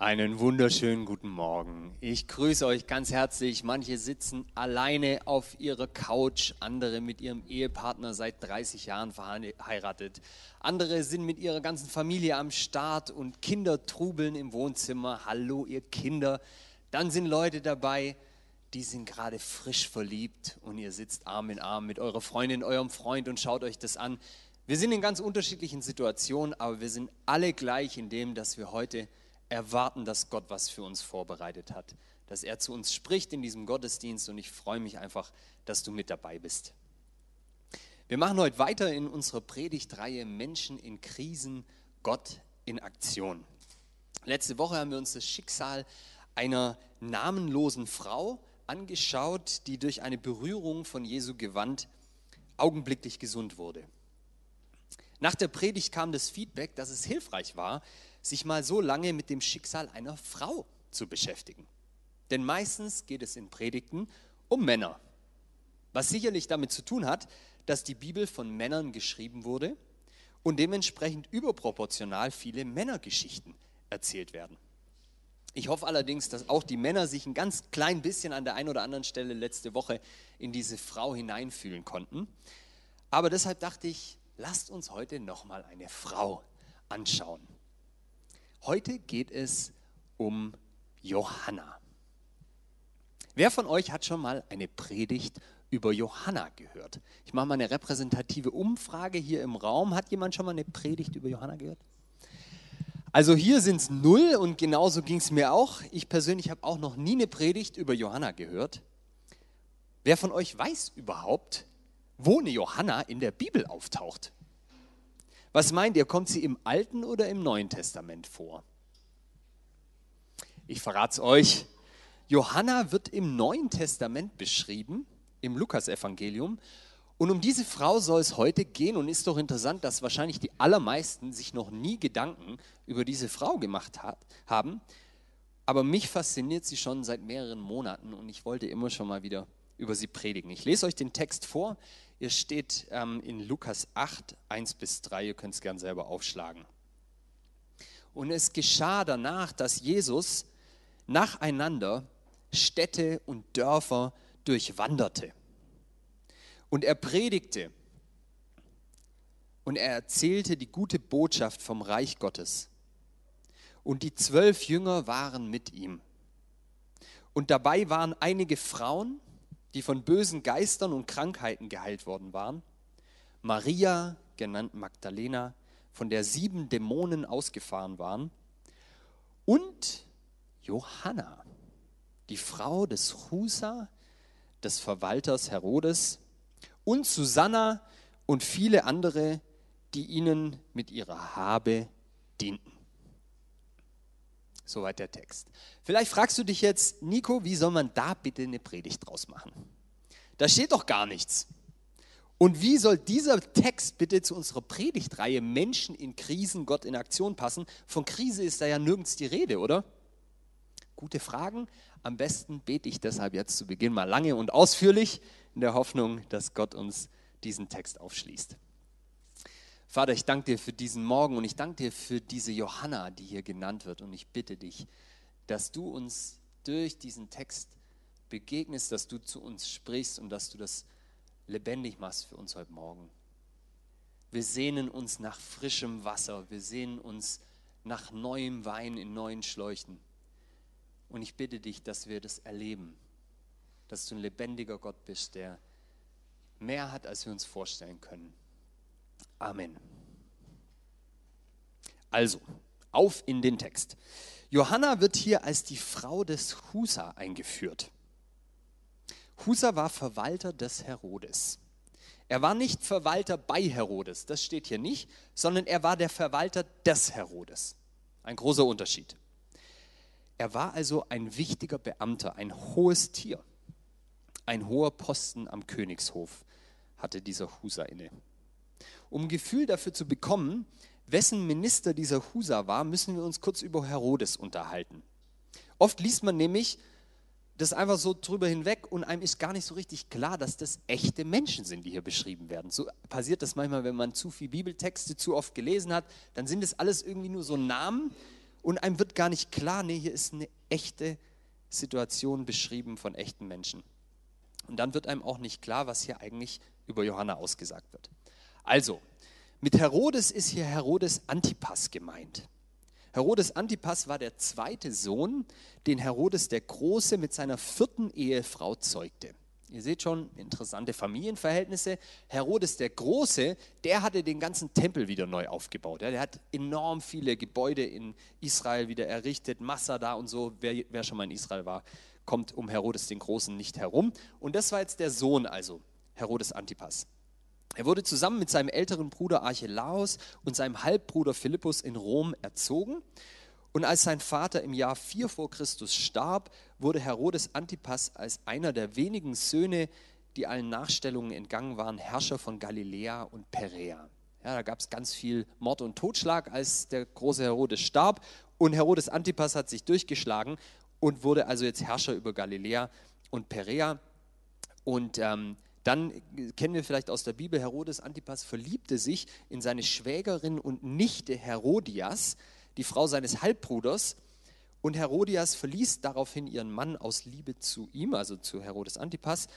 Einen wunderschönen guten Morgen. Ich grüße euch ganz herzlich. Manche sitzen alleine auf ihrer Couch, andere mit ihrem Ehepartner seit 30 Jahren verheiratet. Andere sind mit ihrer ganzen Familie am Start und Kinder trubeln im Wohnzimmer. Hallo, ihr Kinder. Dann sind Leute dabei, die sind gerade frisch verliebt und ihr sitzt Arm in Arm mit eurer Freundin, eurem Freund und schaut euch das an. Wir sind in ganz unterschiedlichen Situationen, aber wir sind alle gleich in dem, dass wir heute erwarten, dass Gott was für uns vorbereitet hat, dass er zu uns spricht in diesem Gottesdienst und ich freue mich einfach, dass du mit dabei bist. Wir machen heute weiter in unserer Predigtreihe Menschen in Krisen, Gott in Aktion. Letzte Woche haben wir uns das Schicksal einer namenlosen Frau angeschaut, die durch eine Berührung von Jesu Gewand augenblicklich gesund wurde. Nach der Predigt kam das Feedback, dass es hilfreich war, sich mal so lange mit dem Schicksal einer Frau zu beschäftigen. Denn meistens geht es in Predigten um Männer. Was sicherlich damit zu tun hat, dass die Bibel von Männern geschrieben wurde und dementsprechend überproportional viele Männergeschichten erzählt werden. Ich hoffe allerdings, dass auch die Männer sich ein ganz klein bisschen an der einen oder anderen Stelle letzte Woche in diese Frau hineinfühlen konnten. Aber deshalb dachte ich, lasst uns heute nochmal eine Frau anschauen. Heute geht es um Johanna. Wer von euch hat schon mal eine Predigt über Johanna gehört? Ich mache mal eine repräsentative Umfrage hier im Raum. Hat jemand schon mal eine Predigt über Johanna gehört? Also hier sind es null und genauso ging es mir auch. Ich persönlich habe auch noch nie eine Predigt über Johanna gehört. Wer von euch weiß überhaupt, wo eine Johanna in der Bibel auftaucht? Was meint ihr, kommt sie im Alten oder im Neuen Testament vor? Ich verrate es euch. Johanna wird im Neuen Testament beschrieben, im Lukasevangelium. Und um diese Frau soll es heute gehen. Und ist doch interessant, dass wahrscheinlich die allermeisten sich noch nie Gedanken über diese Frau gemacht hat, haben. Aber mich fasziniert sie schon seit mehreren Monaten und ich wollte immer schon mal wieder über sie predigen. Ich lese euch den Text vor. Ihr steht ähm, in Lukas 8, 1 bis 3. Ihr könnt es gern selber aufschlagen. Und es geschah danach, dass Jesus nacheinander Städte und Dörfer durchwanderte. Und er predigte und er erzählte die gute Botschaft vom Reich Gottes. Und die zwölf Jünger waren mit ihm. Und dabei waren einige Frauen, die von bösen Geistern und Krankheiten geheilt worden waren. Maria, genannt Magdalena, von der sieben Dämonen ausgefahren waren. Und Johanna, die Frau des Husa, des Verwalters Herodes, und Susanna und viele andere, die ihnen mit ihrer Habe dienten. Soweit der Text. Vielleicht fragst du dich jetzt, Nico, wie soll man da bitte eine Predigt draus machen? Da steht doch gar nichts. Und wie soll dieser Text bitte zu unserer Predigtreihe Menschen in Krisen, Gott in Aktion passen? Von Krise ist da ja nirgends die Rede, oder? Gute Fragen. Am besten bete ich deshalb jetzt zu Beginn mal lange und ausführlich in der Hoffnung, dass Gott uns diesen Text aufschließt. Vater, ich danke dir für diesen Morgen und ich danke dir für diese Johanna, die hier genannt wird. Und ich bitte dich, dass du uns durch diesen Text begegnest, dass du zu uns sprichst und dass du das lebendig machst für uns heute Morgen. Wir sehnen uns nach frischem Wasser, wir sehnen uns nach neuem Wein in neuen Schläuchen. Und ich bitte dich, dass wir das erleben, dass du ein lebendiger Gott bist, der mehr hat, als wir uns vorstellen können. Amen. Also, auf in den Text. Johanna wird hier als die Frau des Husa eingeführt. Husa war Verwalter des Herodes. Er war nicht Verwalter bei Herodes, das steht hier nicht, sondern er war der Verwalter des Herodes. Ein großer Unterschied. Er war also ein wichtiger Beamter, ein hohes Tier. Ein hoher Posten am Königshof hatte dieser Husa inne. Um ein Gefühl dafür zu bekommen, wessen Minister dieser Husa war, müssen wir uns kurz über Herodes unterhalten. Oft liest man nämlich das einfach so drüber hinweg und einem ist gar nicht so richtig klar, dass das echte Menschen sind, die hier beschrieben werden. So passiert das manchmal, wenn man zu viel Bibeltexte zu oft gelesen hat, dann sind es alles irgendwie nur so Namen und einem wird gar nicht klar, nee, hier ist eine echte Situation beschrieben von echten Menschen. Und dann wird einem auch nicht klar, was hier eigentlich über Johanna ausgesagt wird. Also, mit Herodes ist hier Herodes Antipas gemeint. Herodes Antipas war der zweite Sohn, den Herodes der Große mit seiner vierten Ehefrau zeugte. Ihr seht schon, interessante Familienverhältnisse. Herodes der Große, der hatte den ganzen Tempel wieder neu aufgebaut. Der hat enorm viele Gebäude in Israel wieder errichtet, Massada und so. Wer, wer schon mal in Israel war, kommt um Herodes den Großen nicht herum. Und das war jetzt der Sohn also, Herodes Antipas. Er wurde zusammen mit seinem älteren Bruder Archelaus und seinem Halbbruder Philippus in Rom erzogen. Und als sein Vater im Jahr 4 vor Christus starb, wurde Herodes Antipas als einer der wenigen Söhne, die allen Nachstellungen entgangen waren, Herrscher von Galiläa und Perea. Ja, da gab es ganz viel Mord und Totschlag, als der große Herodes starb. Und Herodes Antipas hat sich durchgeschlagen und wurde also jetzt Herrscher über Galiläa und Perea. Und ähm, dann kennen wir vielleicht aus der Bibel, Herodes Antipas verliebte sich in seine Schwägerin und Nichte Herodias, die Frau seines Halbbruders. Und Herodias verließ daraufhin ihren Mann aus Liebe zu ihm, also zu Herodes Antipas.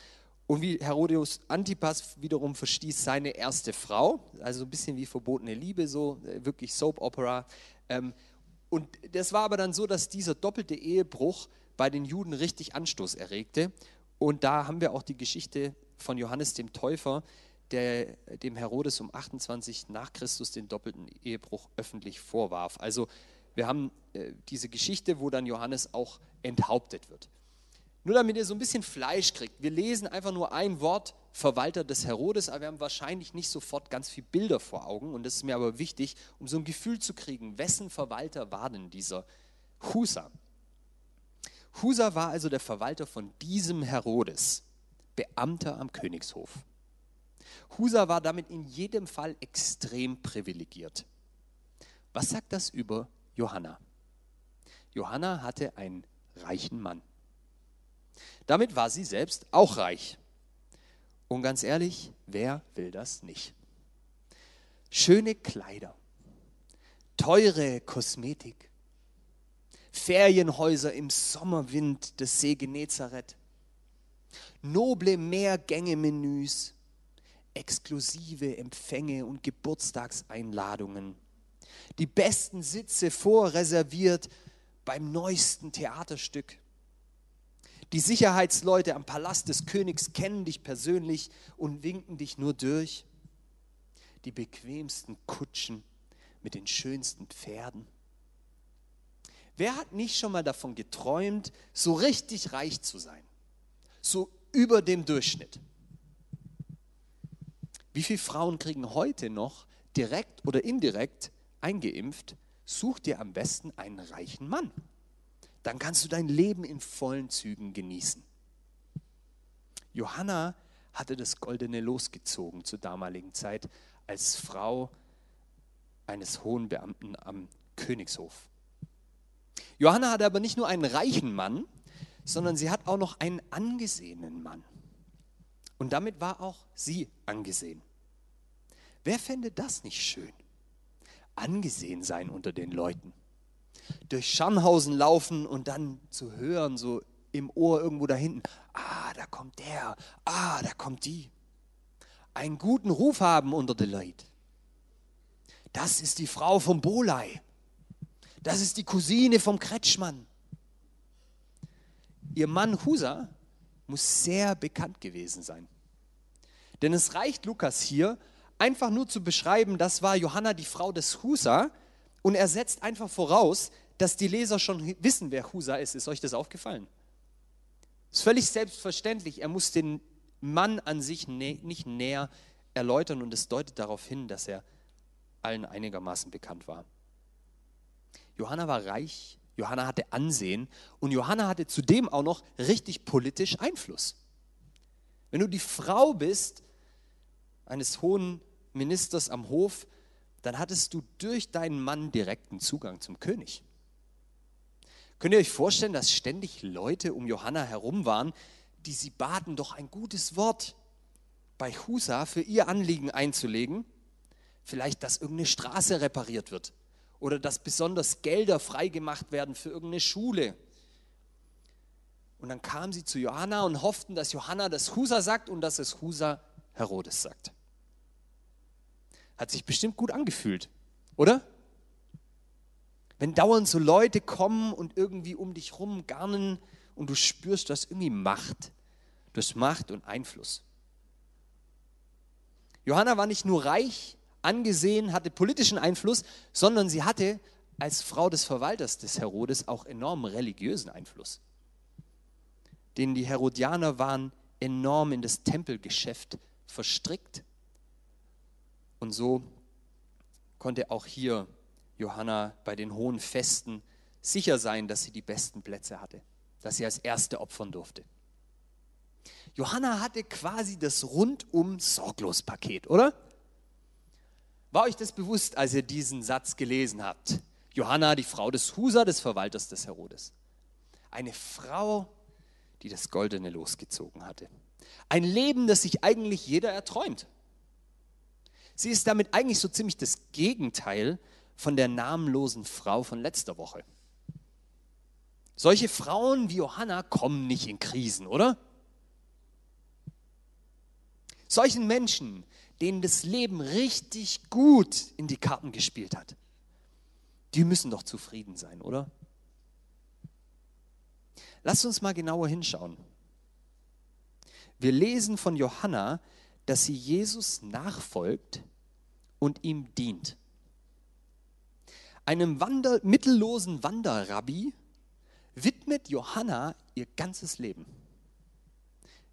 Und wie Herodias Antipas wiederum verstieß seine erste Frau, also ein bisschen wie verbotene Liebe, so äh, wirklich Soap Opera. Ähm, und das war aber dann so, dass dieser doppelte Ehebruch bei den Juden richtig Anstoß erregte. Und da haben wir auch die Geschichte von Johannes dem Täufer, der dem Herodes um 28 nach Christus den doppelten Ehebruch öffentlich vorwarf. Also wir haben äh, diese Geschichte, wo dann Johannes auch enthauptet wird. Nur damit ihr so ein bisschen Fleisch kriegt. Wir lesen einfach nur ein Wort, Verwalter des Herodes, aber wir haben wahrscheinlich nicht sofort ganz viele Bilder vor Augen. Und das ist mir aber wichtig, um so ein Gefühl zu kriegen, wessen Verwalter war denn dieser Husa? Husa war also der Verwalter von diesem Herodes, Beamter am Königshof. Husa war damit in jedem Fall extrem privilegiert. Was sagt das über Johanna? Johanna hatte einen reichen Mann. Damit war sie selbst auch reich. Und ganz ehrlich, wer will das nicht? Schöne Kleider, teure Kosmetik, Ferienhäuser im Sommerwind des See Genezareth, noble Mehrgänge-Menüs, exklusive Empfänge und Geburtstagseinladungen, die besten Sitze vorreserviert beim neuesten Theaterstück. Die Sicherheitsleute am Palast des Königs kennen dich persönlich und winken dich nur durch. Die bequemsten Kutschen mit den schönsten Pferden. Wer hat nicht schon mal davon geträumt, so richtig reich zu sein? So über dem Durchschnitt. Wie viele Frauen kriegen heute noch direkt oder indirekt eingeimpft? Such dir am besten einen reichen Mann. Dann kannst du dein Leben in vollen Zügen genießen. Johanna hatte das goldene losgezogen zur damaligen Zeit als Frau eines hohen Beamten am Königshof. Johanna hatte aber nicht nur einen reichen Mann, sondern sie hat auch noch einen angesehenen Mann. Und damit war auch sie angesehen. Wer fände das nicht schön? Angesehen sein unter den Leuten. Durch Scharnhausen laufen und dann zu hören, so im Ohr irgendwo da hinten, ah, da kommt der, ah, da kommt die. Einen guten Ruf haben unter den Leuten. Das ist die Frau vom Bolei. Das ist die Cousine vom Kretschmann. Ihr Mann Husa muss sehr bekannt gewesen sein. Denn es reicht Lukas hier einfach nur zu beschreiben, das war Johanna, die Frau des Husa, und er setzt einfach voraus, dass die Leser schon wissen, wer Husa ist. Ist euch das aufgefallen? Ist völlig selbstverständlich. Er muss den Mann an sich nicht näher erläutern und es deutet darauf hin, dass er allen einigermaßen bekannt war. Johanna war reich, Johanna hatte Ansehen und Johanna hatte zudem auch noch richtig politisch Einfluss. Wenn du die Frau bist eines hohen Ministers am Hof, dann hattest du durch deinen Mann direkten Zugang zum König. Könnt ihr euch vorstellen, dass ständig Leute um Johanna herum waren, die sie baten, doch ein gutes Wort bei Husa für ihr Anliegen einzulegen? Vielleicht, dass irgendeine Straße repariert wird oder dass besonders Gelder freigemacht werden für irgendeine Schule. Und dann kamen sie zu Johanna und hofften, dass Johanna das Husa sagt und dass es Husa Herodes sagt. Hat sich bestimmt gut angefühlt, oder? Wenn dauernd so Leute kommen und irgendwie um dich rum garnen und du spürst, du hast irgendwie Macht. Du hast Macht und Einfluss. Johanna war nicht nur reich, angesehen, hatte politischen Einfluss, sondern sie hatte als Frau des Verwalters des Herodes auch enormen religiösen Einfluss. Denn die Herodianer waren enorm in das Tempelgeschäft verstrickt. Und so konnte auch hier Johanna bei den hohen Festen sicher sein, dass sie die besten Plätze hatte, dass sie als Erste opfern durfte. Johanna hatte quasi das rundum sorglos Paket, oder? War euch das bewusst, als ihr diesen Satz gelesen habt? Johanna, die Frau des Husa, des Verwalters des Herodes. Eine Frau, die das Goldene losgezogen hatte. Ein Leben, das sich eigentlich jeder erträumt. Sie ist damit eigentlich so ziemlich das Gegenteil von der namenlosen Frau von letzter Woche. Solche Frauen wie Johanna kommen nicht in Krisen, oder? Solchen Menschen, denen das Leben richtig gut in die Karten gespielt hat, die müssen doch zufrieden sein, oder? Lasst uns mal genauer hinschauen. Wir lesen von Johanna, dass sie Jesus nachfolgt und ihm dient. Einem Wander, mittellosen Wanderrabbi widmet Johanna ihr ganzes Leben.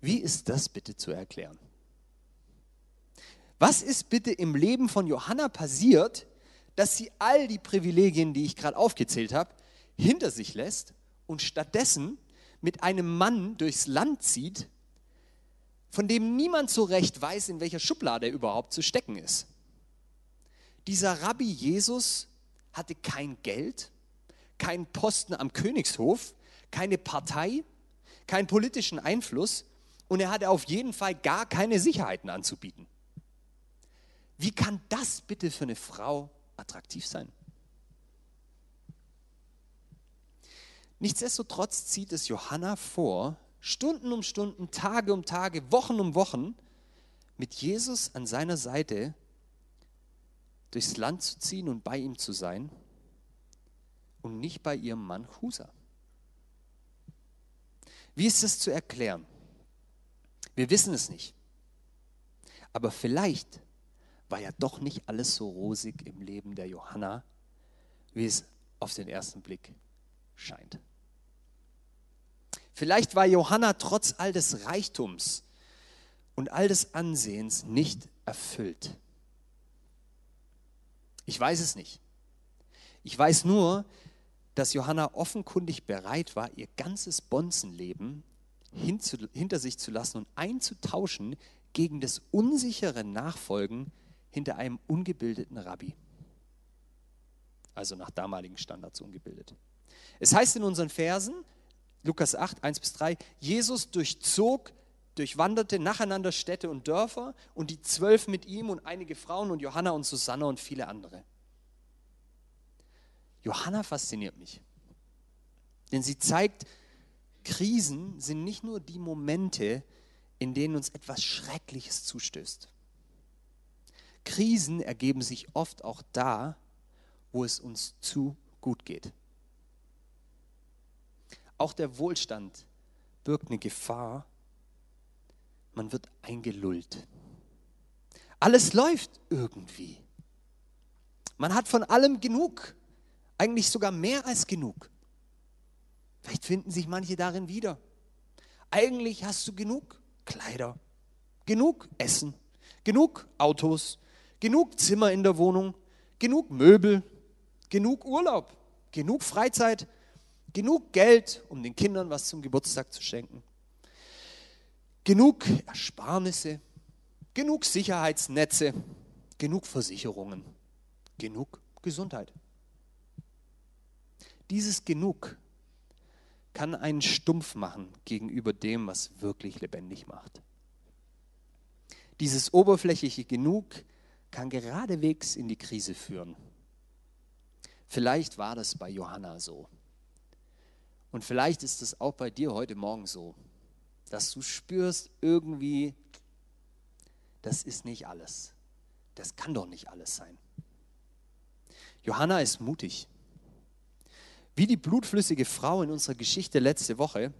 Wie ist das bitte zu erklären? Was ist bitte im Leben von Johanna passiert, dass sie all die Privilegien, die ich gerade aufgezählt habe, hinter sich lässt und stattdessen mit einem Mann durchs Land zieht, von dem niemand so recht weiß, in welcher Schublade er überhaupt zu stecken ist. Dieser Rabbi Jesus hatte kein Geld, keinen Posten am Königshof, keine Partei, keinen politischen Einfluss und er hatte auf jeden Fall gar keine Sicherheiten anzubieten. Wie kann das bitte für eine Frau attraktiv sein? Nichtsdestotrotz zieht es Johanna vor, Stunden um Stunden, Tage um Tage, Wochen um Wochen mit Jesus an seiner Seite durchs Land zu ziehen und bei ihm zu sein und nicht bei ihrem Mann Husa. Wie ist das zu erklären? Wir wissen es nicht. Aber vielleicht war ja doch nicht alles so rosig im Leben der Johanna, wie es auf den ersten Blick scheint. Vielleicht war Johanna trotz all des Reichtums und all des Ansehens nicht erfüllt. Ich weiß es nicht. Ich weiß nur, dass Johanna offenkundig bereit war, ihr ganzes Bonzenleben hinter sich zu lassen und einzutauschen gegen das unsichere Nachfolgen hinter einem ungebildeten Rabbi. Also nach damaligen Standards ungebildet. Es heißt in unseren Versen, Lukas 8, 1 bis 3, Jesus durchzog, durchwanderte nacheinander Städte und Dörfer und die zwölf mit ihm und einige Frauen und Johanna und Susanna und viele andere. Johanna fasziniert mich, denn sie zeigt, Krisen sind nicht nur die Momente, in denen uns etwas Schreckliches zustößt. Krisen ergeben sich oft auch da, wo es uns zu gut geht. Auch der Wohlstand birgt eine Gefahr. Man wird eingelullt. Alles läuft irgendwie. Man hat von allem genug. Eigentlich sogar mehr als genug. Vielleicht finden sich manche darin wieder. Eigentlich hast du genug Kleider, genug Essen, genug Autos, genug Zimmer in der Wohnung, genug Möbel, genug Urlaub, genug Freizeit, genug Geld, um den Kindern was zum Geburtstag zu schenken, genug Ersparnisse, genug Sicherheitsnetze, genug Versicherungen, genug Gesundheit. Dieses Genug kann einen stumpf machen gegenüber dem, was wirklich lebendig macht. Dieses oberflächliche Genug kann geradewegs in die Krise führen. Vielleicht war das bei Johanna so. Und vielleicht ist es auch bei dir heute Morgen so, dass du spürst irgendwie, das ist nicht alles. Das kann doch nicht alles sein. Johanna ist mutig. Wie die blutflüssige Frau in unserer Geschichte letzte Woche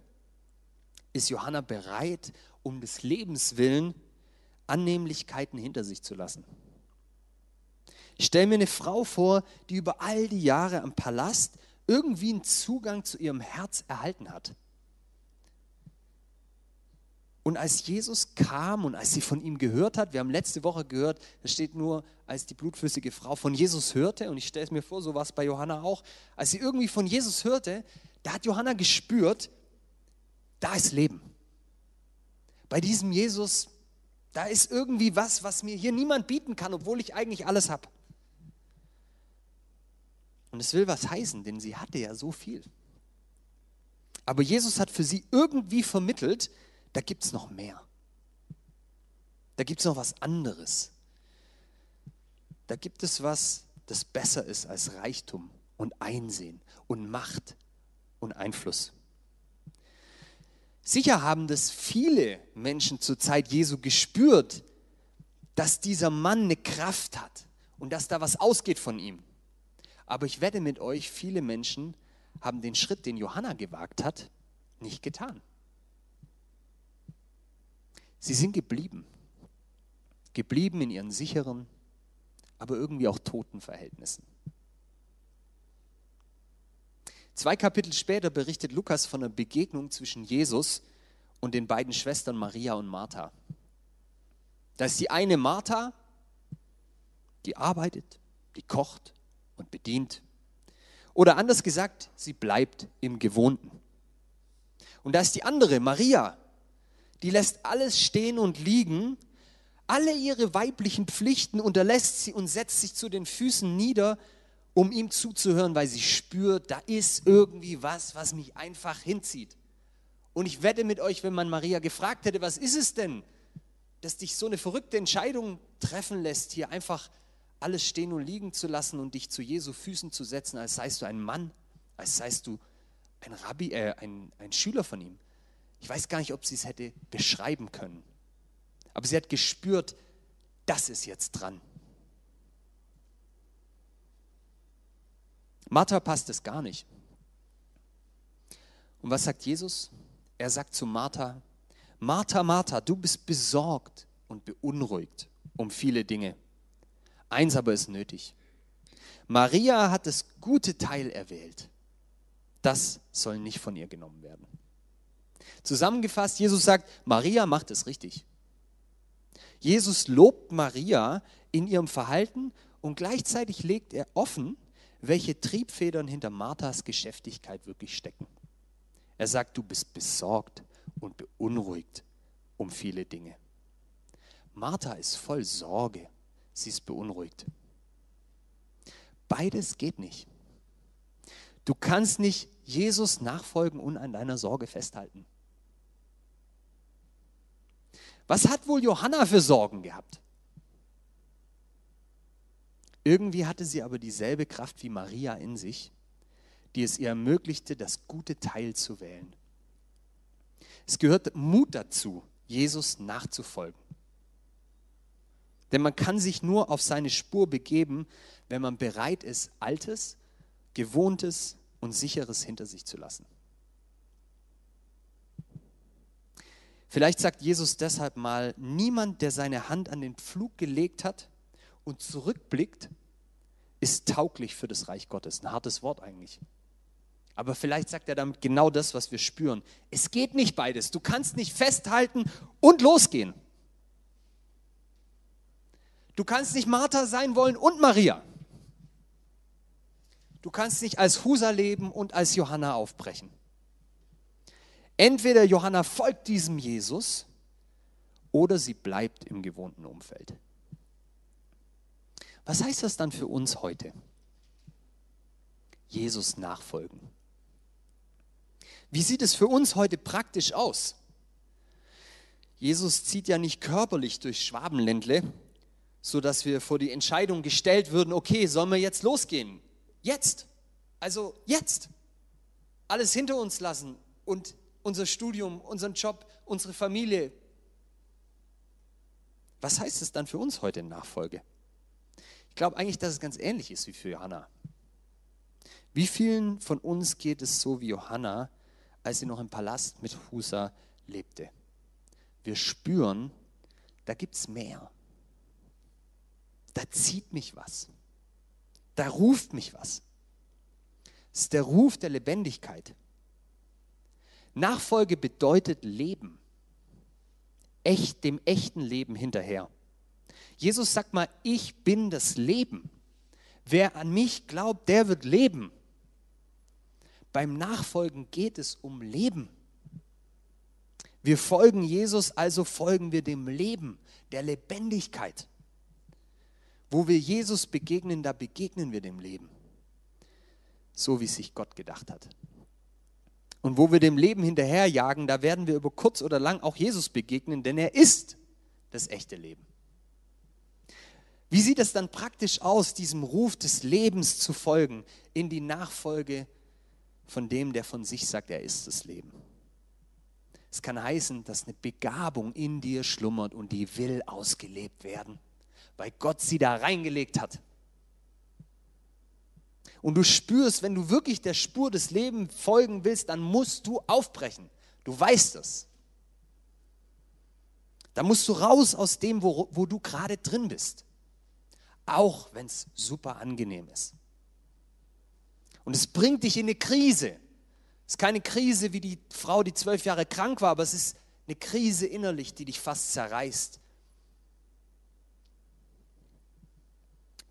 ist Johanna bereit, um des Lebens willen Annehmlichkeiten hinter sich zu lassen. Ich stelle mir eine Frau vor, die über all die Jahre am Palast irgendwie einen Zugang zu ihrem Herz erhalten hat. Und als Jesus kam und als sie von ihm gehört hat, wir haben letzte Woche gehört, da steht nur, als die blutflüssige Frau von Jesus hörte, und ich stelle es mir vor, so war es bei Johanna auch, als sie irgendwie von Jesus hörte, da hat Johanna gespürt, da ist Leben. Bei diesem Jesus, da ist irgendwie was, was mir hier niemand bieten kann, obwohl ich eigentlich alles habe. Und es will was heißen, denn sie hatte ja so viel. Aber Jesus hat für sie irgendwie vermittelt, da gibt es noch mehr. Da gibt es noch was anderes. Da gibt es was, das besser ist als Reichtum und Einsehen und Macht und Einfluss. Sicher haben das viele Menschen zur Zeit Jesu gespürt, dass dieser Mann eine Kraft hat und dass da was ausgeht von ihm. Aber ich wette mit euch, viele Menschen haben den Schritt, den Johanna gewagt hat, nicht getan. Sie sind geblieben. Geblieben in ihren sicheren, aber irgendwie auch toten Verhältnissen. Zwei Kapitel später berichtet Lukas von einer Begegnung zwischen Jesus und den beiden Schwestern Maria und Martha. Da ist die eine Martha, die arbeitet, die kocht und bedient. Oder anders gesagt, sie bleibt im Gewohnten. Und da ist die andere, Maria, die lässt alles stehen und liegen, alle ihre weiblichen Pflichten unterlässt sie und setzt sich zu den Füßen nieder, um ihm zuzuhören, weil sie spürt, da ist irgendwie was, was mich einfach hinzieht. Und ich wette mit euch, wenn man Maria gefragt hätte, was ist es denn, dass dich so eine verrückte Entscheidung treffen lässt, hier einfach alles stehen und liegen zu lassen und dich zu Jesu Füßen zu setzen, als seist du ein Mann, als seist du ein Rabbi, äh, ein, ein Schüler von ihm. Ich weiß gar nicht, ob sie es hätte beschreiben können. Aber sie hat gespürt, das ist jetzt dran. Martha passt es gar nicht. Und was sagt Jesus? Er sagt zu Martha, Martha, Martha, du bist besorgt und beunruhigt um viele Dinge. Eins aber ist nötig. Maria hat das gute Teil erwählt. Das soll nicht von ihr genommen werden. Zusammengefasst, Jesus sagt, Maria macht es richtig. Jesus lobt Maria in ihrem Verhalten und gleichzeitig legt er offen, welche Triebfedern hinter Marthas Geschäftigkeit wirklich stecken. Er sagt, du bist besorgt und beunruhigt um viele Dinge. Martha ist voll Sorge, sie ist beunruhigt. Beides geht nicht. Du kannst nicht Jesus nachfolgen und an deiner Sorge festhalten. Was hat wohl Johanna für Sorgen gehabt? Irgendwie hatte sie aber dieselbe Kraft wie Maria in sich, die es ihr ermöglichte, das gute Teil zu wählen. Es gehört Mut dazu, Jesus nachzufolgen. Denn man kann sich nur auf seine Spur begeben, wenn man bereit ist, Altes, Gewohntes und Sicheres hinter sich zu lassen. Vielleicht sagt Jesus deshalb mal, niemand, der seine Hand an den Pflug gelegt hat und zurückblickt, ist tauglich für das Reich Gottes. Ein hartes Wort eigentlich. Aber vielleicht sagt er damit genau das, was wir spüren. Es geht nicht beides. Du kannst nicht festhalten und losgehen. Du kannst nicht Martha sein wollen und Maria. Du kannst nicht als Husa leben und als Johanna aufbrechen. Entweder Johanna folgt diesem Jesus oder sie bleibt im gewohnten Umfeld. Was heißt das dann für uns heute? Jesus nachfolgen. Wie sieht es für uns heute praktisch aus? Jesus zieht ja nicht körperlich durch Schwabenländle, sodass wir vor die Entscheidung gestellt würden, okay, sollen wir jetzt losgehen? Jetzt. Also jetzt. Alles hinter uns lassen und unser Studium, unseren Job, unsere Familie. Was heißt es dann für uns heute in Nachfolge? Ich glaube eigentlich, dass es ganz ähnlich ist wie für Johanna. Wie vielen von uns geht es so wie Johanna, als sie noch im Palast mit Husa lebte? Wir spüren, da gibt es mehr. Da zieht mich was. Da ruft mich was. Es ist der Ruf der Lebendigkeit. Nachfolge bedeutet Leben. Echt, dem echten Leben hinterher. Jesus sagt mal, ich bin das Leben. Wer an mich glaubt, der wird leben. Beim Nachfolgen geht es um Leben. Wir folgen Jesus, also folgen wir dem Leben, der Lebendigkeit. Wo wir Jesus begegnen, da begegnen wir dem Leben. So wie sich Gott gedacht hat. Und wo wir dem Leben hinterherjagen, da werden wir über kurz oder lang auch Jesus begegnen, denn er ist das echte Leben. Wie sieht es dann praktisch aus, diesem Ruf des Lebens zu folgen, in die Nachfolge von dem, der von sich sagt, er ist das Leben? Es kann heißen, dass eine Begabung in dir schlummert und die will ausgelebt werden, weil Gott sie da reingelegt hat. Und du spürst, wenn du wirklich der Spur des Lebens folgen willst, dann musst du aufbrechen. Du weißt es. Da musst du raus aus dem, wo, wo du gerade drin bist. Auch wenn es super angenehm ist. Und es bringt dich in eine Krise. Es ist keine Krise wie die Frau, die zwölf Jahre krank war, aber es ist eine Krise innerlich, die dich fast zerreißt.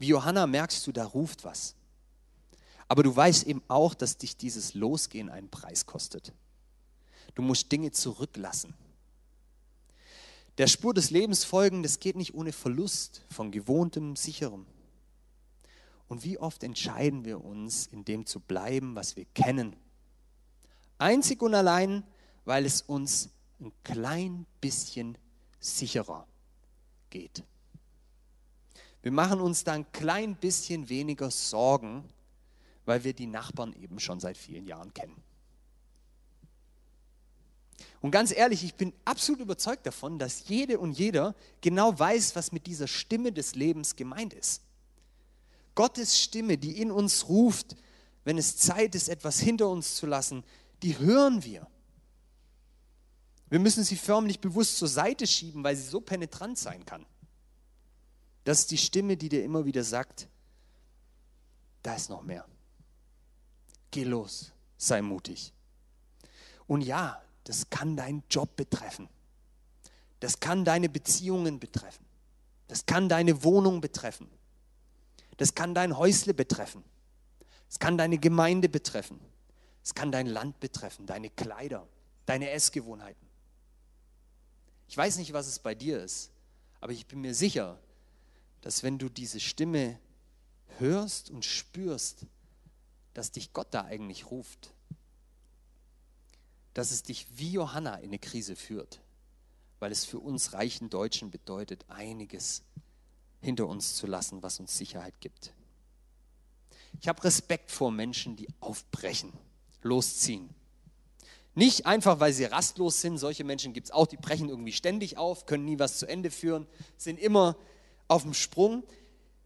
Wie Johanna merkst du, da ruft was. Aber du weißt eben auch, dass dich dieses Losgehen einen Preis kostet. Du musst Dinge zurücklassen. Der Spur des Lebens folgen, das geht nicht ohne Verlust von gewohntem, sicherem. Und wie oft entscheiden wir uns, in dem zu bleiben, was wir kennen, Einzig und allein, weil es uns ein klein bisschen sicherer geht. Wir machen uns da ein klein bisschen weniger Sorgen, weil wir die Nachbarn eben schon seit vielen Jahren kennen. Und ganz ehrlich, ich bin absolut überzeugt davon, dass jede und jeder genau weiß, was mit dieser Stimme des Lebens gemeint ist. Gottes Stimme, die in uns ruft, wenn es Zeit ist, etwas hinter uns zu lassen, die hören wir. Wir müssen sie förmlich bewusst zur Seite schieben, weil sie so penetrant sein kann. Das ist die Stimme, die dir immer wieder sagt, da ist noch mehr. Geh los, sei mutig. Und ja, das kann deinen Job betreffen. Das kann deine Beziehungen betreffen. Das kann deine Wohnung betreffen. Das kann dein Häusle betreffen. Es kann deine Gemeinde betreffen. Es kann dein Land betreffen, deine Kleider, deine Essgewohnheiten. Ich weiß nicht, was es bei dir ist, aber ich bin mir sicher, dass wenn du diese Stimme hörst und spürst, dass dich Gott da eigentlich ruft, dass es dich wie Johanna in eine Krise führt, weil es für uns reichen Deutschen bedeutet, einiges hinter uns zu lassen, was uns Sicherheit gibt. Ich habe Respekt vor Menschen, die aufbrechen losziehen. Nicht einfach, weil sie rastlos sind, solche Menschen gibt es auch, die brechen irgendwie ständig auf, können nie was zu Ende führen, sind immer auf dem Sprung,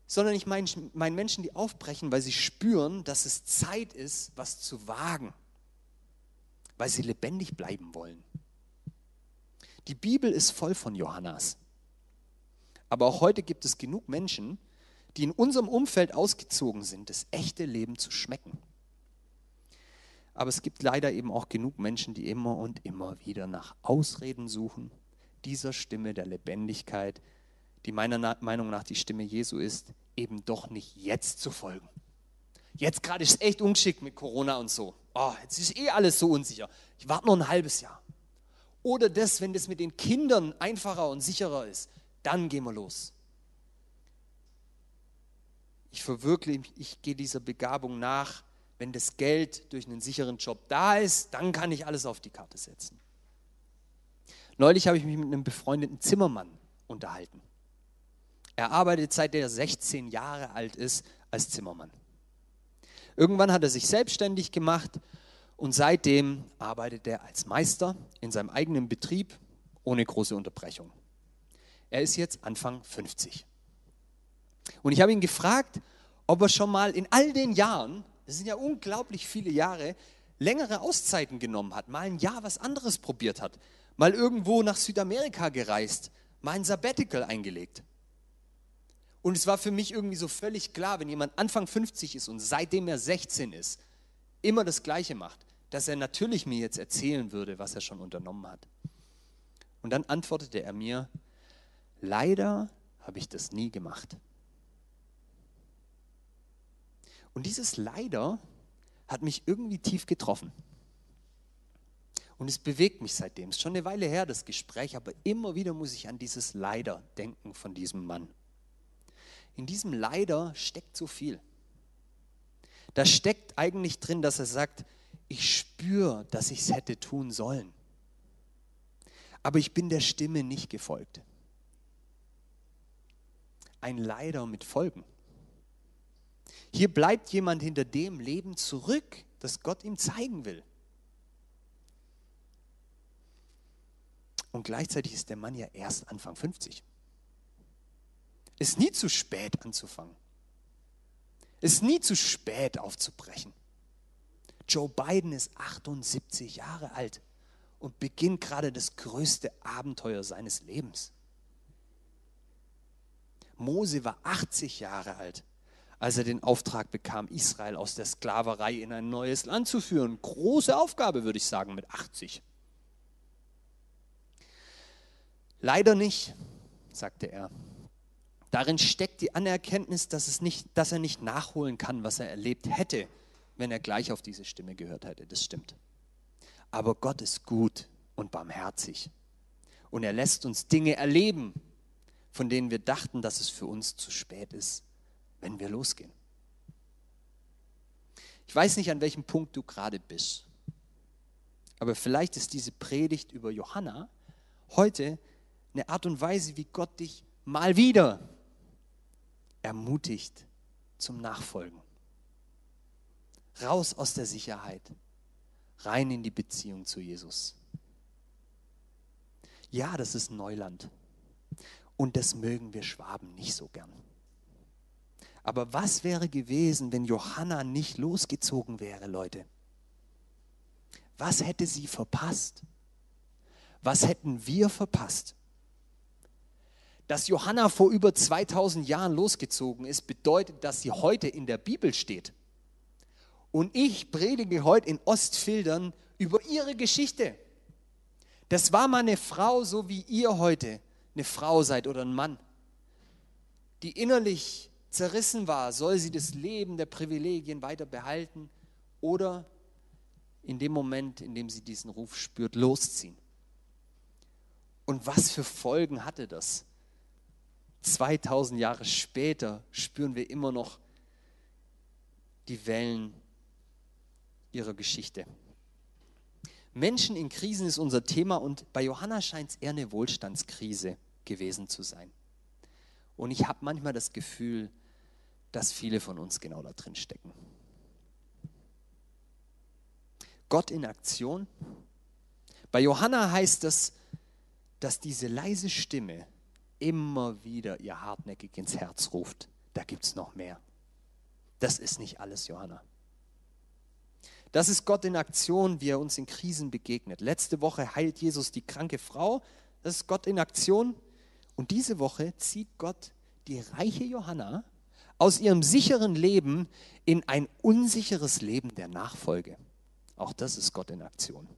sondern ich meine mein Menschen, die aufbrechen, weil sie spüren, dass es Zeit ist, was zu wagen, weil sie lebendig bleiben wollen. Die Bibel ist voll von Johannas. Aber auch heute gibt es genug Menschen, die in unserem Umfeld ausgezogen sind, das echte Leben zu schmecken. Aber es gibt leider eben auch genug Menschen, die immer und immer wieder nach Ausreden suchen, dieser Stimme der Lebendigkeit, die meiner Meinung nach die Stimme Jesu ist, eben doch nicht jetzt zu folgen. Jetzt gerade ist es echt ungeschickt mit Corona und so. Oh, jetzt ist eh alles so unsicher. Ich warte noch ein halbes Jahr. Oder das, wenn das mit den Kindern einfacher und sicherer ist, dann gehen wir los. Ich verwirkliche, ich gehe dieser Begabung nach, wenn das Geld durch einen sicheren Job da ist, dann kann ich alles auf die Karte setzen. Neulich habe ich mich mit einem befreundeten Zimmermann unterhalten. Er arbeitet seit er 16 Jahre alt ist als Zimmermann. Irgendwann hat er sich selbstständig gemacht und seitdem arbeitet er als Meister in seinem eigenen Betrieb ohne große Unterbrechung. Er ist jetzt Anfang 50. Und ich habe ihn gefragt, ob er schon mal in all den Jahren, das sind ja unglaublich viele Jahre, längere Auszeiten genommen hat, mal ein Jahr was anderes probiert hat, mal irgendwo nach Südamerika gereist, mal ein Sabbatical eingelegt. Und es war für mich irgendwie so völlig klar, wenn jemand Anfang 50 ist und seitdem er 16 ist, immer das Gleiche macht, dass er natürlich mir jetzt erzählen würde, was er schon unternommen hat. Und dann antwortete er mir, leider habe ich das nie gemacht. Und dieses leider hat mich irgendwie tief getroffen. Und es bewegt mich seitdem. Es ist schon eine Weile her, das Gespräch, aber immer wieder muss ich an dieses Leider denken von diesem Mann. In diesem Leider steckt so viel. Da steckt eigentlich drin, dass er sagt, ich spüre, dass ich es hätte tun sollen. Aber ich bin der Stimme nicht gefolgt. Ein Leider mit Folgen. Hier bleibt jemand hinter dem Leben zurück, das Gott ihm zeigen will. Und gleichzeitig ist der Mann ja erst Anfang 50. Ist nie zu spät anzufangen. Ist nie zu spät aufzubrechen. Joe Biden ist 78 Jahre alt und beginnt gerade das größte Abenteuer seines Lebens. Mose war 80 Jahre alt als er den Auftrag bekam, Israel aus der Sklaverei in ein neues Land zu führen. Große Aufgabe, würde ich sagen, mit 80. Leider nicht, sagte er. Darin steckt die Anerkenntnis, dass, es nicht, dass er nicht nachholen kann, was er erlebt hätte, wenn er gleich auf diese Stimme gehört hätte. Das stimmt. Aber Gott ist gut und barmherzig. Und er lässt uns Dinge erleben, von denen wir dachten, dass es für uns zu spät ist wenn wir losgehen. Ich weiß nicht, an welchem Punkt du gerade bist, aber vielleicht ist diese Predigt über Johanna heute eine Art und Weise, wie Gott dich mal wieder ermutigt zum Nachfolgen. Raus aus der Sicherheit, rein in die Beziehung zu Jesus. Ja, das ist Neuland. Und das mögen wir Schwaben nicht so gern. Aber was wäre gewesen, wenn Johanna nicht losgezogen wäre, Leute? Was hätte sie verpasst? Was hätten wir verpasst? Dass Johanna vor über 2000 Jahren losgezogen ist, bedeutet, dass sie heute in der Bibel steht. Und ich predige heute in Ostfildern über ihre Geschichte. Das war mal eine Frau, so wie ihr heute eine Frau seid oder ein Mann, die innerlich zerrissen war, soll sie das Leben der Privilegien weiter behalten oder in dem Moment, in dem sie diesen Ruf spürt, losziehen. Und was für Folgen hatte das? 2000 Jahre später spüren wir immer noch die Wellen ihrer Geschichte. Menschen in Krisen ist unser Thema und bei Johanna scheint es eher eine Wohlstandskrise gewesen zu sein. Und ich habe manchmal das Gefühl, dass viele von uns genau da drin stecken. Gott in Aktion. Bei Johanna heißt es, dass diese leise Stimme immer wieder ihr hartnäckig ins Herz ruft. Da gibt es noch mehr. Das ist nicht alles, Johanna. Das ist Gott in Aktion, wie er uns in Krisen begegnet. Letzte Woche heilt Jesus die kranke Frau. Das ist Gott in Aktion. Und diese Woche zieht Gott die reiche Johanna aus ihrem sicheren Leben in ein unsicheres Leben der Nachfolge. Auch das ist Gott in Aktion.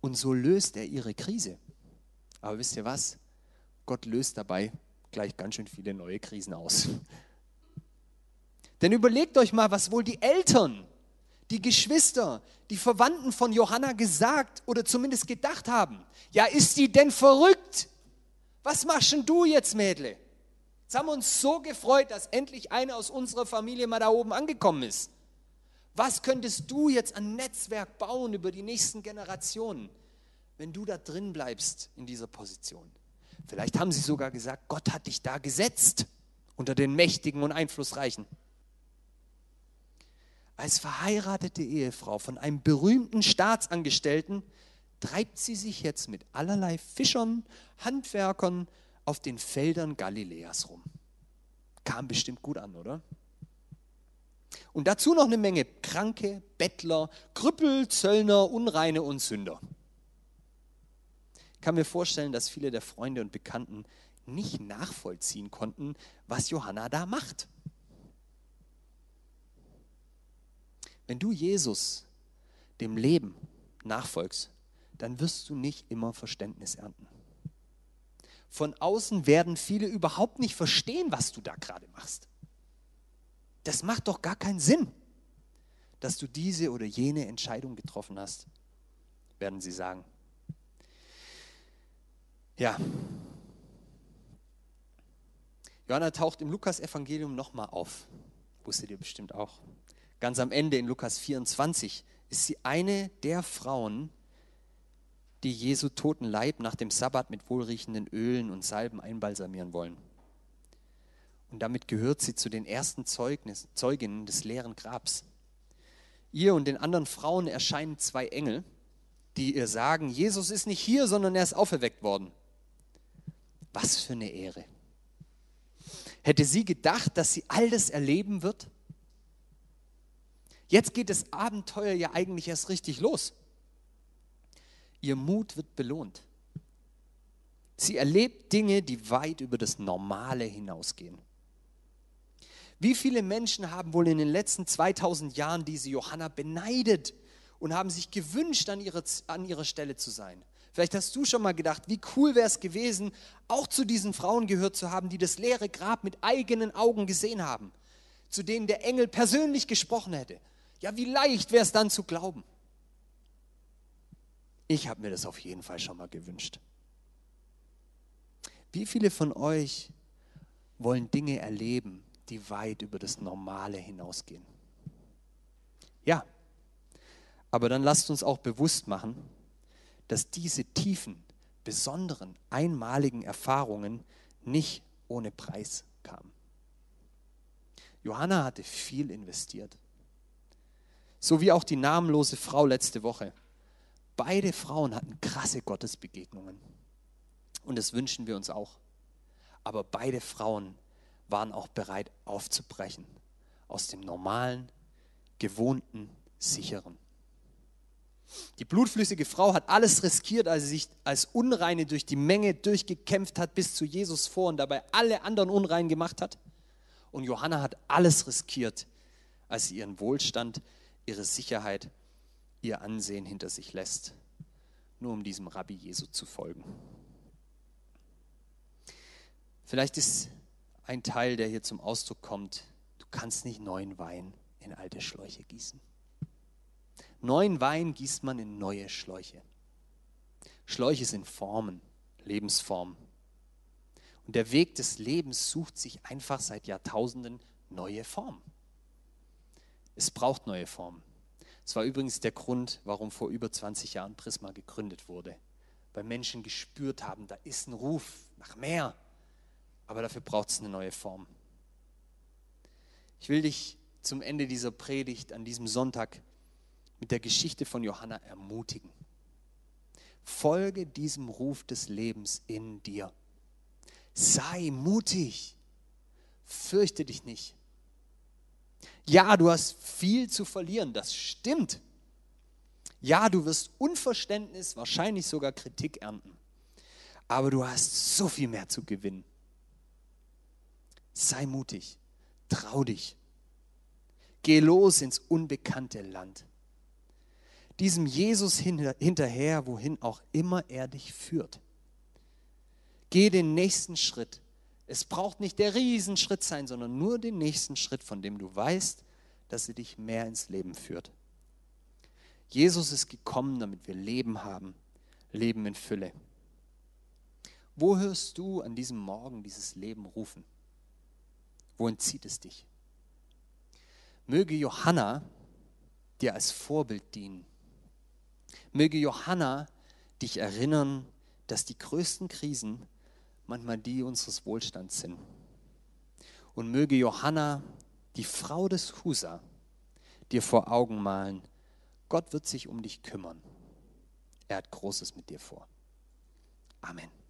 Und so löst er ihre Krise. Aber wisst ihr was? Gott löst dabei gleich ganz schön viele neue Krisen aus. Denn überlegt euch mal, was wohl die Eltern, die Geschwister, die Verwandten von Johanna gesagt oder zumindest gedacht haben. Ja, ist die denn verrückt? Was machst denn du jetzt, Mädle? Jetzt haben wir uns so gefreut, dass endlich einer aus unserer Familie mal da oben angekommen ist. Was könntest du jetzt an Netzwerk bauen über die nächsten Generationen, wenn du da drin bleibst in dieser Position? Vielleicht haben sie sogar gesagt, Gott hat dich da gesetzt unter den Mächtigen und Einflussreichen. als verheiratete Ehefrau von einem berühmten Staatsangestellten treibt sie sich jetzt mit allerlei Fischern, Handwerkern auf den Feldern Galiläas rum. Kam bestimmt gut an, oder? Und dazu noch eine Menge Kranke, Bettler, Krüppel, Zöllner, Unreine und Sünder. Kann mir vorstellen, dass viele der Freunde und Bekannten nicht nachvollziehen konnten, was Johanna da macht. Wenn du Jesus, dem Leben, nachfolgst, dann wirst du nicht immer Verständnis ernten. Von außen werden viele überhaupt nicht verstehen, was du da gerade machst. Das macht doch gar keinen Sinn, dass du diese oder jene Entscheidung getroffen hast, werden sie sagen. Ja. Johanna taucht im Lukas-Evangelium nochmal auf. Wusstet ihr bestimmt auch. Ganz am Ende in Lukas 24 ist sie eine der Frauen, die Jesu toten Leib nach dem Sabbat mit wohlriechenden Ölen und Salben einbalsamieren wollen. Und damit gehört sie zu den ersten Zeugnis, Zeuginnen des leeren Grabs. Ihr und den anderen Frauen erscheinen zwei Engel, die ihr sagen, Jesus ist nicht hier, sondern er ist auferweckt worden. Was für eine Ehre. Hätte sie gedacht, dass sie all das erleben wird? Jetzt geht das Abenteuer ja eigentlich erst richtig los. Ihr Mut wird belohnt. Sie erlebt Dinge, die weit über das Normale hinausgehen. Wie viele Menschen haben wohl in den letzten 2000 Jahren diese Johanna beneidet und haben sich gewünscht, an ihrer, an ihrer Stelle zu sein? Vielleicht hast du schon mal gedacht, wie cool wäre es gewesen, auch zu diesen Frauen gehört zu haben, die das leere Grab mit eigenen Augen gesehen haben, zu denen der Engel persönlich gesprochen hätte. Ja, wie leicht wäre es dann zu glauben? Ich habe mir das auf jeden Fall schon mal gewünscht. Wie viele von euch wollen Dinge erleben, die weit über das Normale hinausgehen. Ja, aber dann lasst uns auch bewusst machen, dass diese tiefen, besonderen, einmaligen Erfahrungen nicht ohne Preis kamen. Johanna hatte viel investiert. So wie auch die namenlose Frau letzte Woche. Beide Frauen hatten krasse Gottesbegegnungen. Und das wünschen wir uns auch. Aber beide Frauen waren auch bereit aufzubrechen aus dem normalen, gewohnten, sicheren. Die blutflüssige Frau hat alles riskiert, als sie sich als Unreine durch die Menge durchgekämpft hat bis zu Jesus vor und dabei alle anderen unrein gemacht hat. Und Johanna hat alles riskiert, als sie ihren Wohlstand, ihre Sicherheit, ihr Ansehen hinter sich lässt, nur um diesem Rabbi Jesu zu folgen. Vielleicht ist ein Teil, der hier zum Ausdruck kommt. Du kannst nicht neuen Wein in alte Schläuche gießen. Neuen Wein gießt man in neue Schläuche. Schläuche sind Formen, Lebensformen. Und der Weg des Lebens sucht sich einfach seit Jahrtausenden neue Formen. Es braucht neue Formen. Das war übrigens der Grund, warum vor über 20 Jahren Prisma gegründet wurde. Weil Menschen gespürt haben, da ist ein Ruf nach mehr aber dafür braucht es eine neue Form. Ich will dich zum Ende dieser Predigt an diesem Sonntag mit der Geschichte von Johanna ermutigen. Folge diesem Ruf des Lebens in dir. Sei mutig. Fürchte dich nicht. Ja, du hast viel zu verlieren, das stimmt. Ja, du wirst Unverständnis, wahrscheinlich sogar Kritik ernten. Aber du hast so viel mehr zu gewinnen. Sei mutig, trau dich. Geh los ins unbekannte Land. Diesem Jesus hinterher, wohin auch immer er dich führt. Geh den nächsten Schritt. Es braucht nicht der Riesenschritt sein, sondern nur den nächsten Schritt, von dem du weißt, dass er dich mehr ins Leben führt. Jesus ist gekommen, damit wir Leben haben, Leben in Fülle. Wo hörst du an diesem Morgen dieses Leben rufen? Wohin zieht es dich? Möge Johanna dir als Vorbild dienen. Möge Johanna dich erinnern, dass die größten Krisen manchmal die unseres Wohlstands sind. Und möge Johanna, die Frau des Husa, dir vor Augen malen. Gott wird sich um dich kümmern. Er hat Großes mit dir vor. Amen.